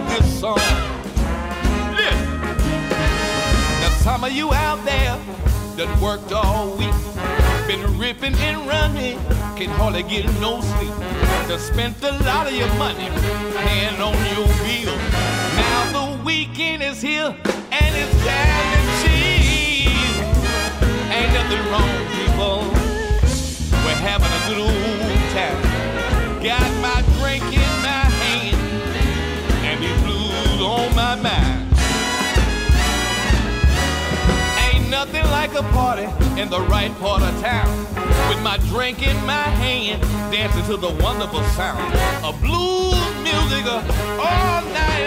Of this song. Listen. Now some of you out there that worked all week, been ripping and running, can hardly get no sleep. That spent a lot of your money paying on your bill. Now the weekend is here and it's time to chill. Ain't nothing wrong, people. We're having a good old nothing like a party in the right part of town. With my drink in my hand, dancing to the wonderful sound of blues music all night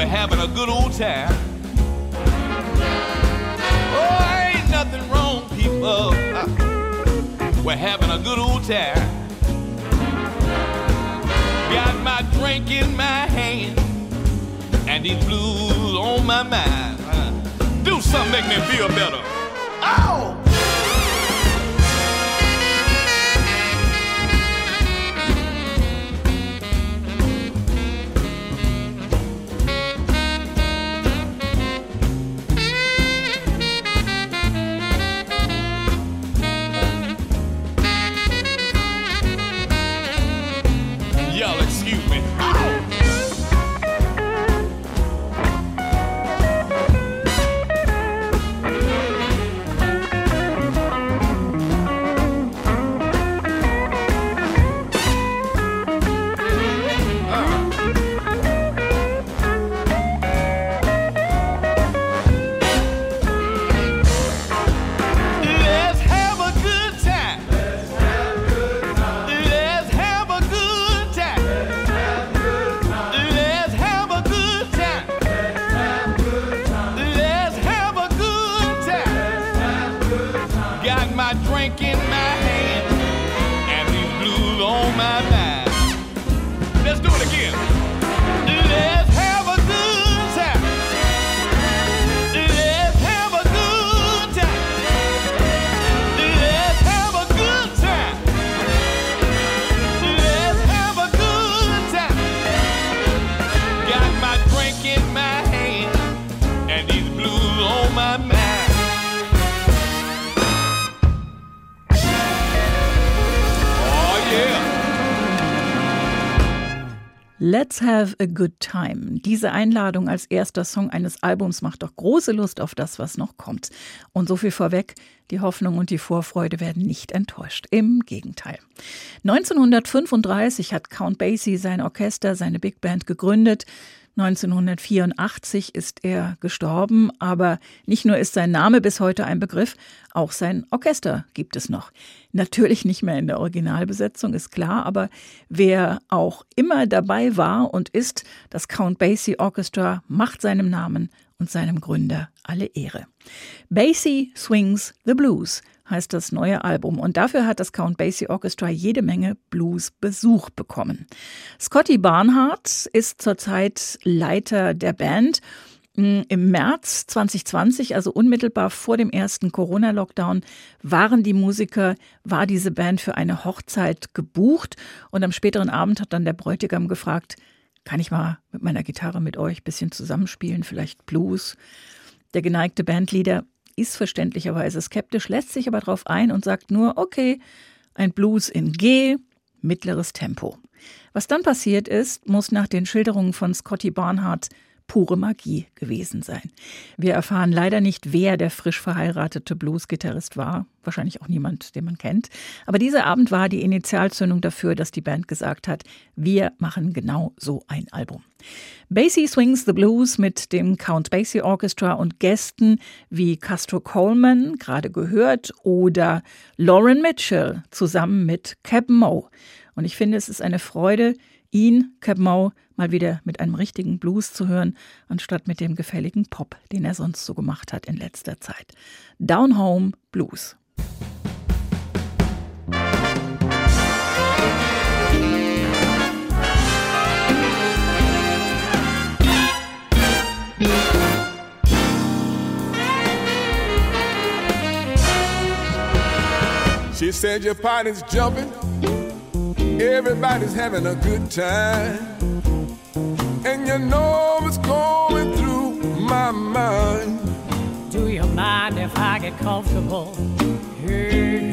We're having a good old time. Oh, ain't nothing wrong, people. We're having a good old time. Got my drink in my hand and these blues on my mind. Do something make me feel better. Oh! Let's do it again. Let's have a good time. Diese Einladung als erster Song eines Albums macht doch große Lust auf das, was noch kommt. Und so viel vorweg, die Hoffnung und die Vorfreude werden nicht enttäuscht. Im Gegenteil. 1935 hat Count Basie sein Orchester, seine Big Band gegründet. 1984 ist er gestorben, aber nicht nur ist sein Name bis heute ein Begriff, auch sein Orchester gibt es noch. Natürlich nicht mehr in der Originalbesetzung, ist klar, aber wer auch immer dabei war und ist, das Count Basie Orchestra macht seinem Namen und seinem Gründer alle Ehre. Basie Swings the Blues heißt das neue Album. Und dafür hat das Count Basie Orchestra jede Menge Blues-Besuch bekommen. Scotty Barnhart ist zurzeit Leiter der Band. Hm, Im März 2020, also unmittelbar vor dem ersten Corona-Lockdown, waren die Musiker, war diese Band für eine Hochzeit gebucht. Und am späteren Abend hat dann der Bräutigam gefragt, kann ich mal mit meiner Gitarre mit euch ein bisschen zusammenspielen, vielleicht Blues? Der geneigte Bandleader ist verständlicherweise skeptisch, lässt sich aber darauf ein und sagt nur, okay, ein Blues in G, mittleres Tempo. Was dann passiert ist, muss nach den Schilderungen von Scotty Barnhart pure Magie gewesen sein. Wir erfahren leider nicht, wer der frisch verheiratete Blues-Gitarrist war. Wahrscheinlich auch niemand, den man kennt. Aber dieser Abend war die Initialzündung dafür, dass die Band gesagt hat, wir machen genau so ein Album. Basie Swings the Blues mit dem Count Basie Orchestra und Gästen wie Castro Coleman, gerade gehört, oder Lauren Mitchell zusammen mit Cap Moe. Und ich finde, es ist eine Freude, ihn, Cap Moe, mal wieder mit einem richtigen Blues zu hören, anstatt mit dem gefälligen Pop, den er sonst so gemacht hat in letzter Zeit. Down Home Blues. She said your party's jumping, everybody's having a good time. And you know what's going through my mind. Do you mind if I get comfortable? Hey,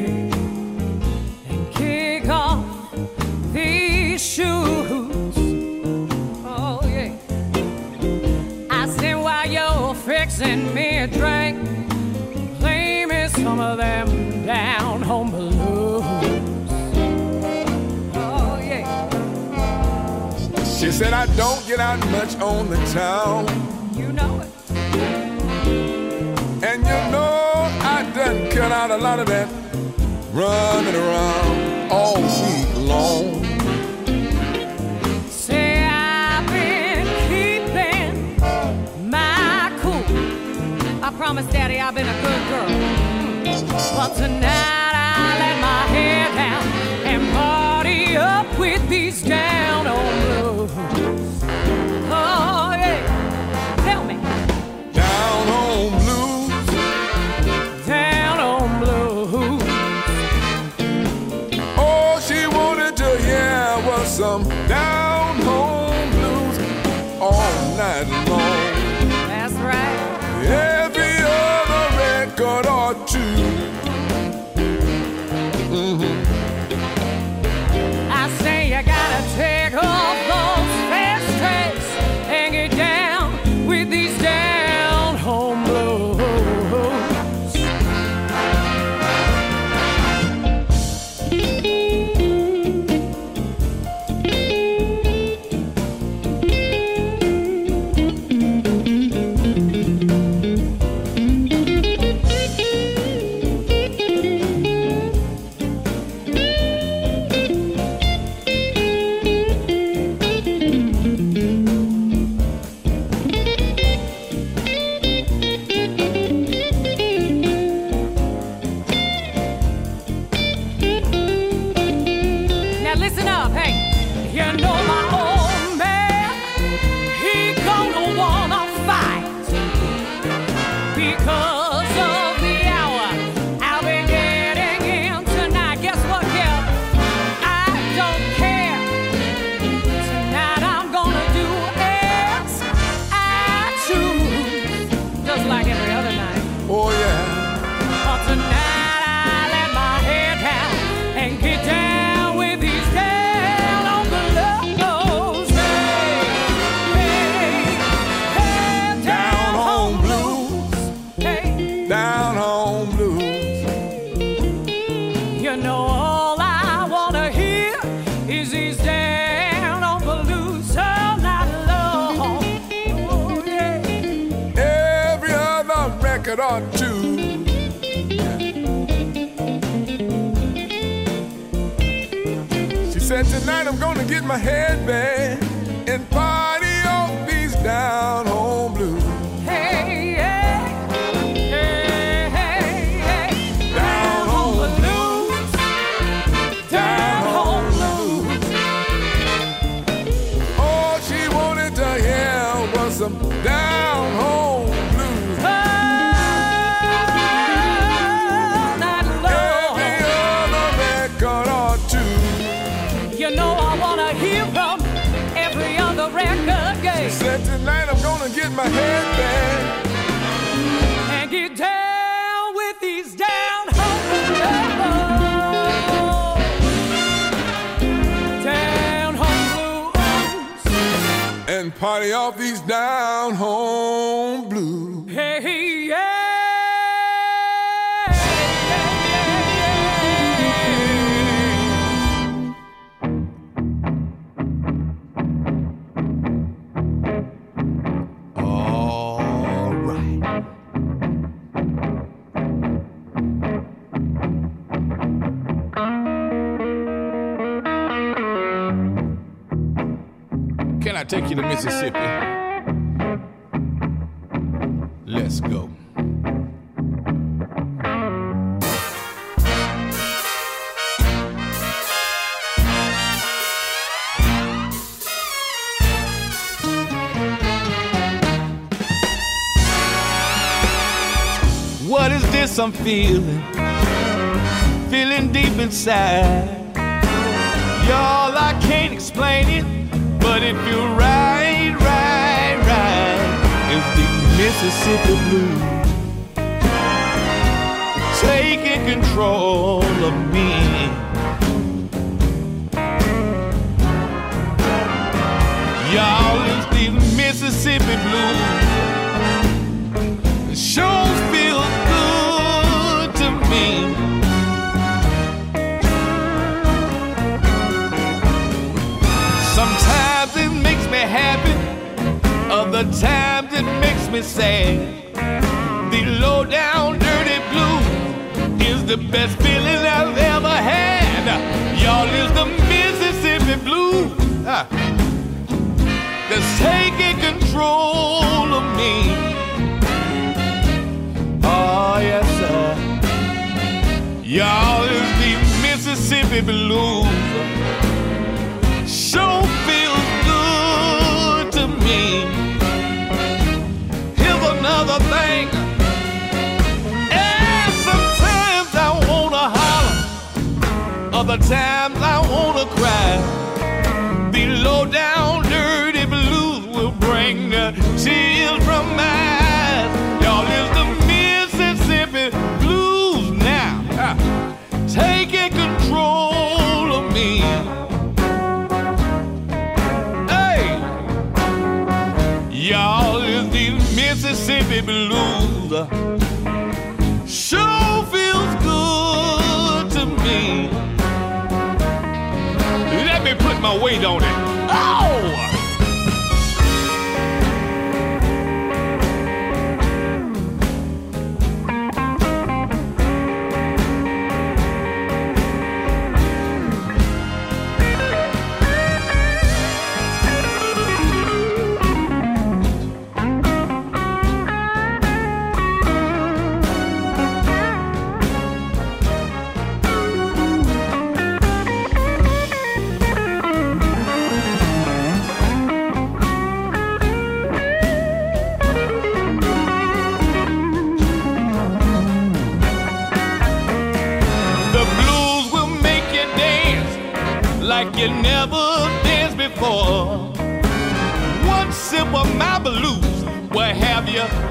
said I don't get out much on the town. You know it. And you know I done cut out a lot of that running around all week long. Say I've been keeping my cool. I promise, Daddy, I've been a good girl. But tonight I let my hair down and party up with these down Down home blues. you know all I wanna hear is these down on blues all night long. Oh yeah. Every other record or two. She said, Tonight I'm gonna get my head and tonight get my head back. and get down with these down home down home blues. and party off these down home blues. Take you to Mississippi? Let's go. What is this I'm feeling? Feeling deep inside. Y'all, I can't explain it, but it feel right, right, right. It's the Mississippi Blues taking control of me. Y'all, it's the Mississippi Blues. Other times it makes me sad. The low down dirty blues is the best feeling I've ever had. Y'all is the Mississippi blues ah, that's taking control of me. Oh yes sir. Y'all is the Mississippi blues sure other times I wanna cry. The low down dirty blues will bring the tears from my eyes. Y'all is the Mississippi blues now, ah, taking control of me. Hey, y'all is the Mississippi blues. My weight on it. Oh!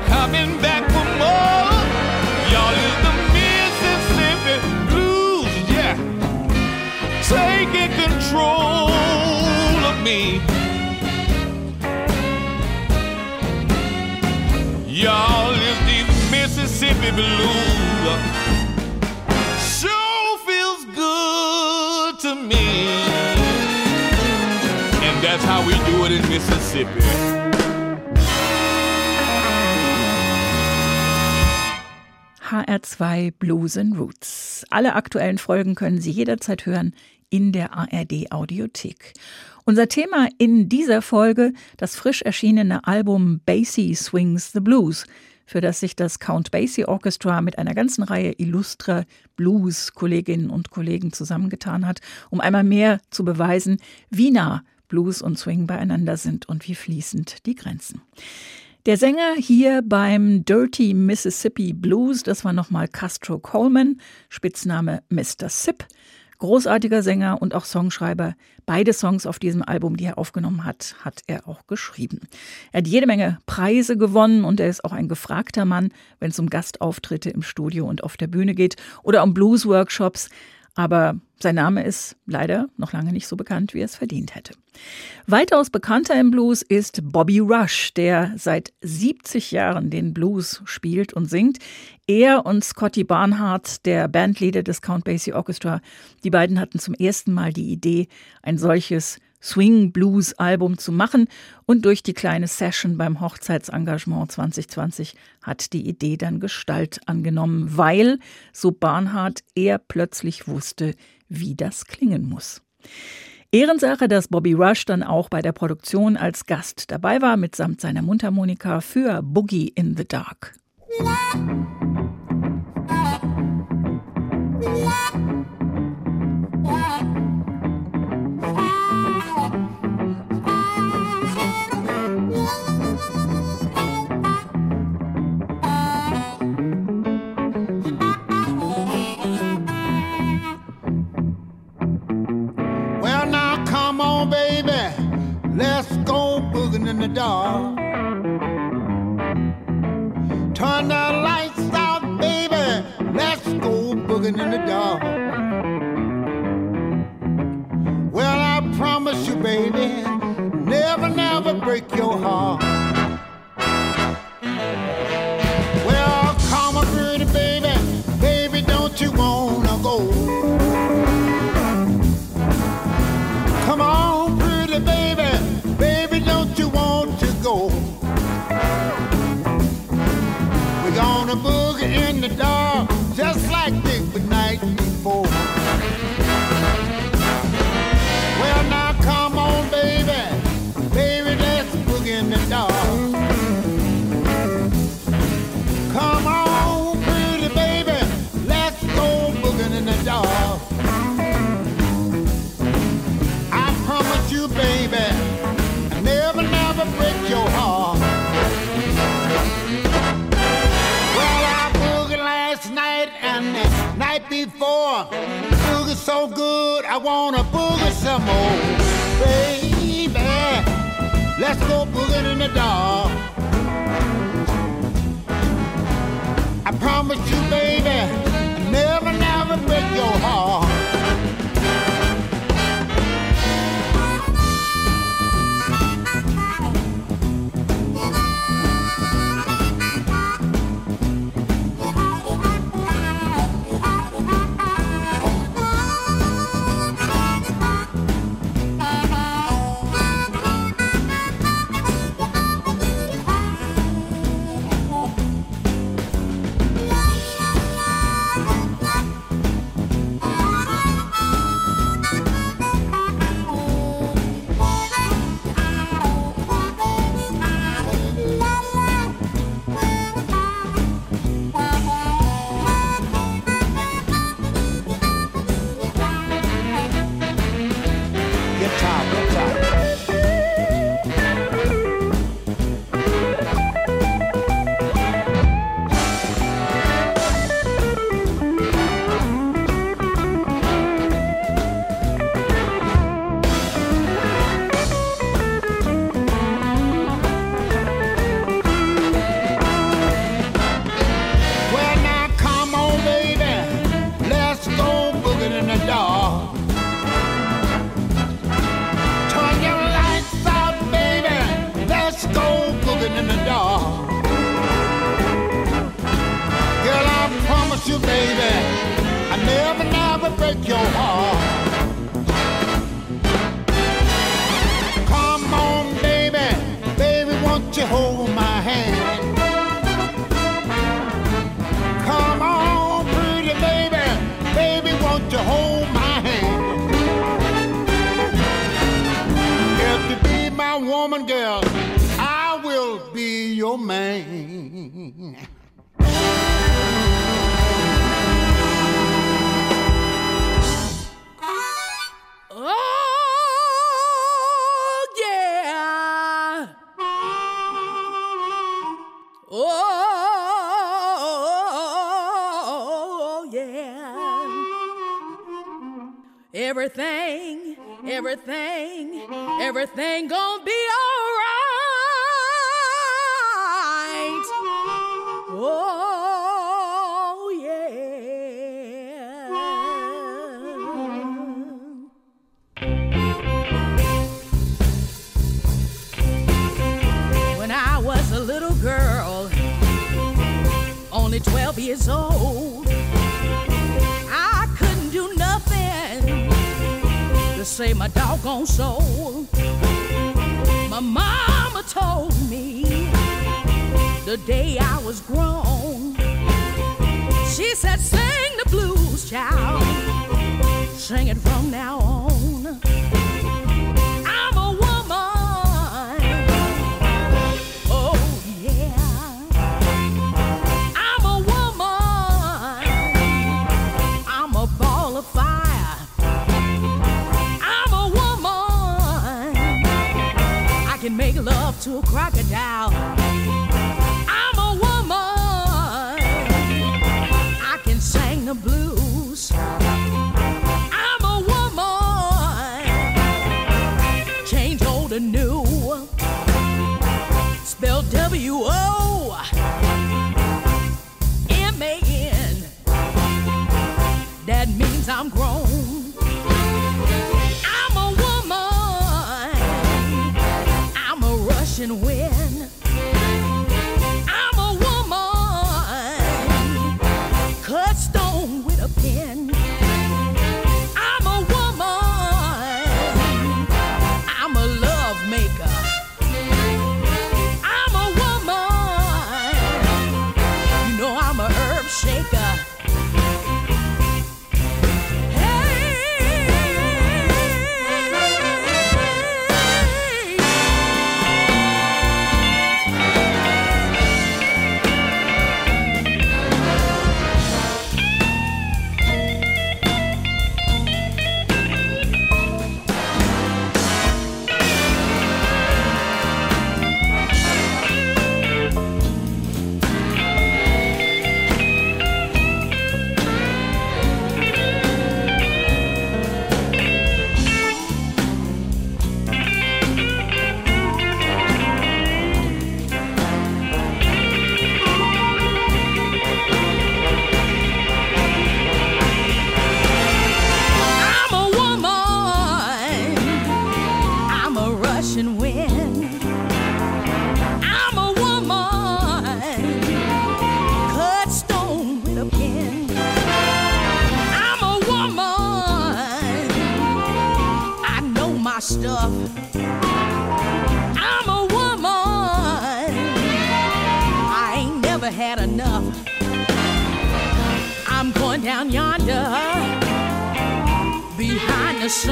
Coming back for more. Y'all is the Mississippi blues, yeah, taking control of me. Y'all is the Mississippi blues sure feels good to me. And that's how we do it in Mississippi. HR2 Blues and Roots. Alle aktuellen Folgen können Sie jederzeit hören in der ARD Audiothek. Unser Thema in dieser Folge das frisch erschienene Album Basie Swings the Blues, für das sich das Count Basie Orchestra mit einer ganzen Reihe illustrer Blues-Kolleginnen und Kollegen zusammengetan hat, um einmal mehr zu beweisen, wie nah Blues und Swing beieinander sind und wie fließend die Grenzen. Der Sänger hier beim Dirty Mississippi Blues, das war nochmal Castro Coleman, Spitzname Mr. Sip. Großartiger Sänger und auch Songschreiber. Beide Songs auf diesem Album, die er aufgenommen hat, hat er auch geschrieben. Er hat jede Menge Preise gewonnen und er ist auch ein gefragter Mann, wenn es um Gastauftritte im Studio und auf der Bühne geht oder um Blues-Workshops. Aber sein Name ist leider noch lange nicht so bekannt, wie er es verdient hätte. Weitaus bekannter im Blues ist Bobby Rush, der seit 70 Jahren den Blues spielt und singt. Er und Scotty Barnhart, der Bandleader des Count Basie Orchestra, die beiden hatten zum ersten Mal die Idee, ein solches Swing-Blues-Album zu machen. Und durch die kleine Session beim Hochzeitsengagement 2020 hat die Idee dann Gestalt angenommen, weil, so Barnhart, er plötzlich wusste, wie das klingen muss. Ehrensache, dass Bobby Rush dann auch bei der Produktion als Gast dabei war, mitsamt seiner Mundharmonika für Boogie in the Dark. in Turn the lights out, baby. Let's go booging in the dark. Well, I promise you, baby, I wanna boogie some more. Baby, let's go boogie in the dark. woman, girl, I will be your man. Oh, yeah. Oh, yeah. Everything, everything, everything gonna be all Oh, yeah. When I was a little girl, only 12 years old, I couldn't do nothing to save my doggone soul. My mama told me the day I was grown. She said, Sing the blues, child. Sing it from now on. I'm a woman. Oh, yeah. I'm a woman. I'm a ball of fire. I'm a woman. I can make love to a crocodile. Russian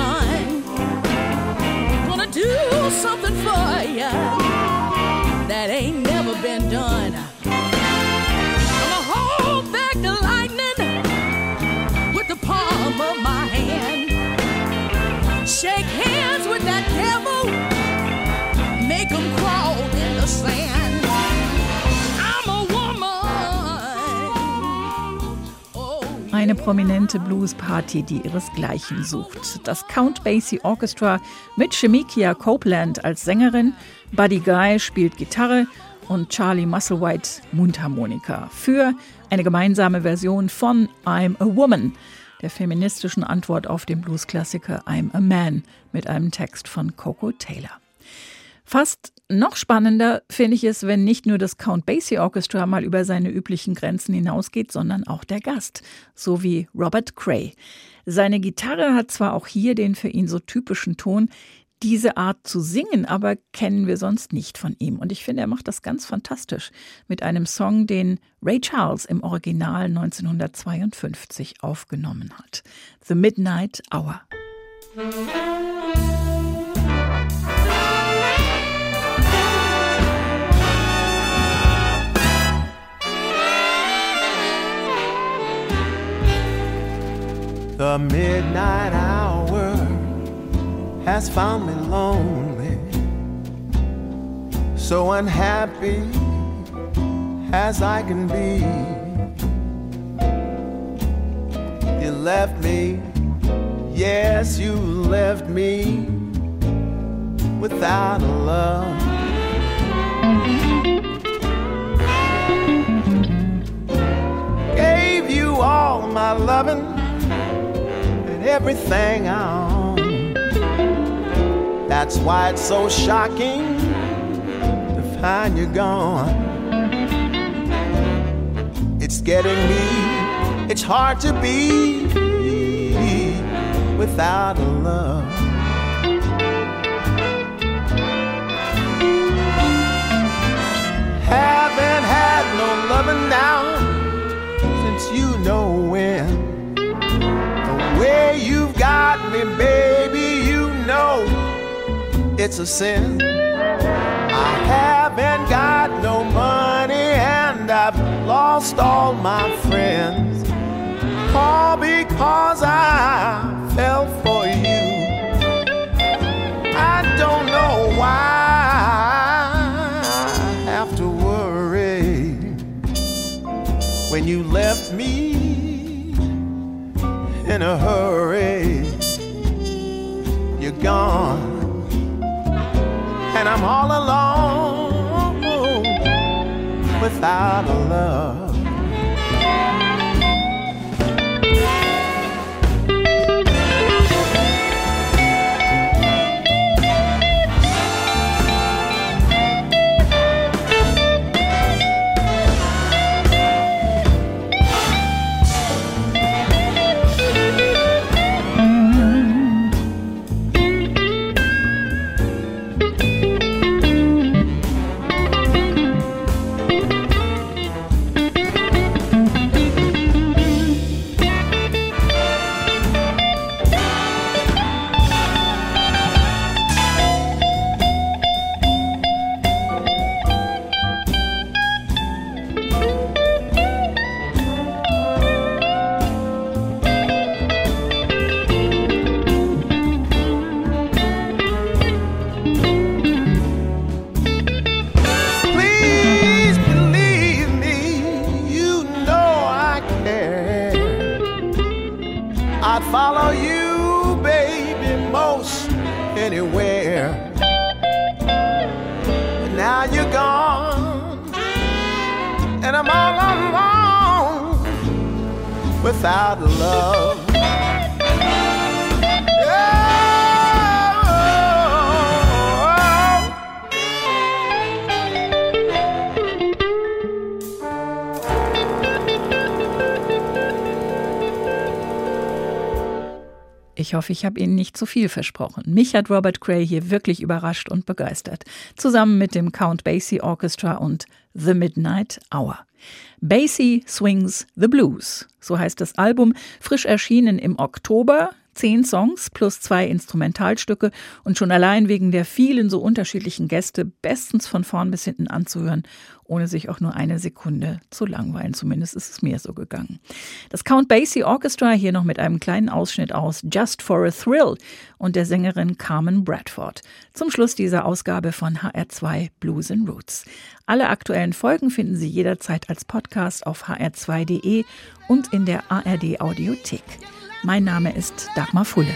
the. Gonna do something for ya that ain't never been done. Gonna hold back the lightning with the palm of my hand. Shake hands Eine prominente Blues-Party, die ihresgleichen sucht. Das Count Basie Orchestra mit Shemikia Copeland als Sängerin, Buddy Guy spielt Gitarre und Charlie Musselwhite Mundharmonika für eine gemeinsame Version von I'm a Woman, der feministischen Antwort auf den Blues-Klassiker I'm a Man mit einem Text von Coco Taylor. Fast noch spannender finde ich es, wenn nicht nur das Count Basie Orchestra mal über seine üblichen Grenzen hinausgeht, sondern auch der Gast, so wie Robert Cray. Seine Gitarre hat zwar auch hier den für ihn so typischen Ton, diese Art zu singen, aber kennen wir sonst nicht von ihm. Und ich finde, er macht das ganz fantastisch mit einem Song, den Ray Charles im Original 1952 aufgenommen hat. The Midnight Hour. The midnight hour has found me lonely, so unhappy as I can be. You left me Yes, you left me without a love. Gave you all my loving everything I own. That's why it's so shocking to find you gone. It's getting me, it's hard to be without a love. Haven't had no loving now since you know when. Way you've got me, baby, you know it's a sin. I haven't got no money and I've lost all my friends. All because I fell for you. I don't know why I have to worry when you left me a hurry. You're gone, and I'm all alone without Ich hoffe, ich habe Ihnen nicht zu viel versprochen. Mich hat Robert Cray hier wirklich überrascht und begeistert. Zusammen mit dem Count Basie Orchestra und The Midnight Hour. Basie Swings the Blues. So heißt das Album, frisch erschienen im Oktober. Zehn Songs plus zwei Instrumentalstücke und schon allein wegen der vielen so unterschiedlichen Gäste bestens von vorn bis hinten anzuhören, ohne sich auch nur eine Sekunde zu langweilen. Zumindest ist es mir so gegangen. Das Count Basie Orchestra hier noch mit einem kleinen Ausschnitt aus Just for a Thrill und der Sängerin Carmen Bradford. Zum Schluss dieser Ausgabe von HR2 Blues and Roots. Alle aktuellen Folgen finden Sie jederzeit als Podcast auf hr2.de und in der ARD Audiothek. Mein Name ist Dagmar Fulle.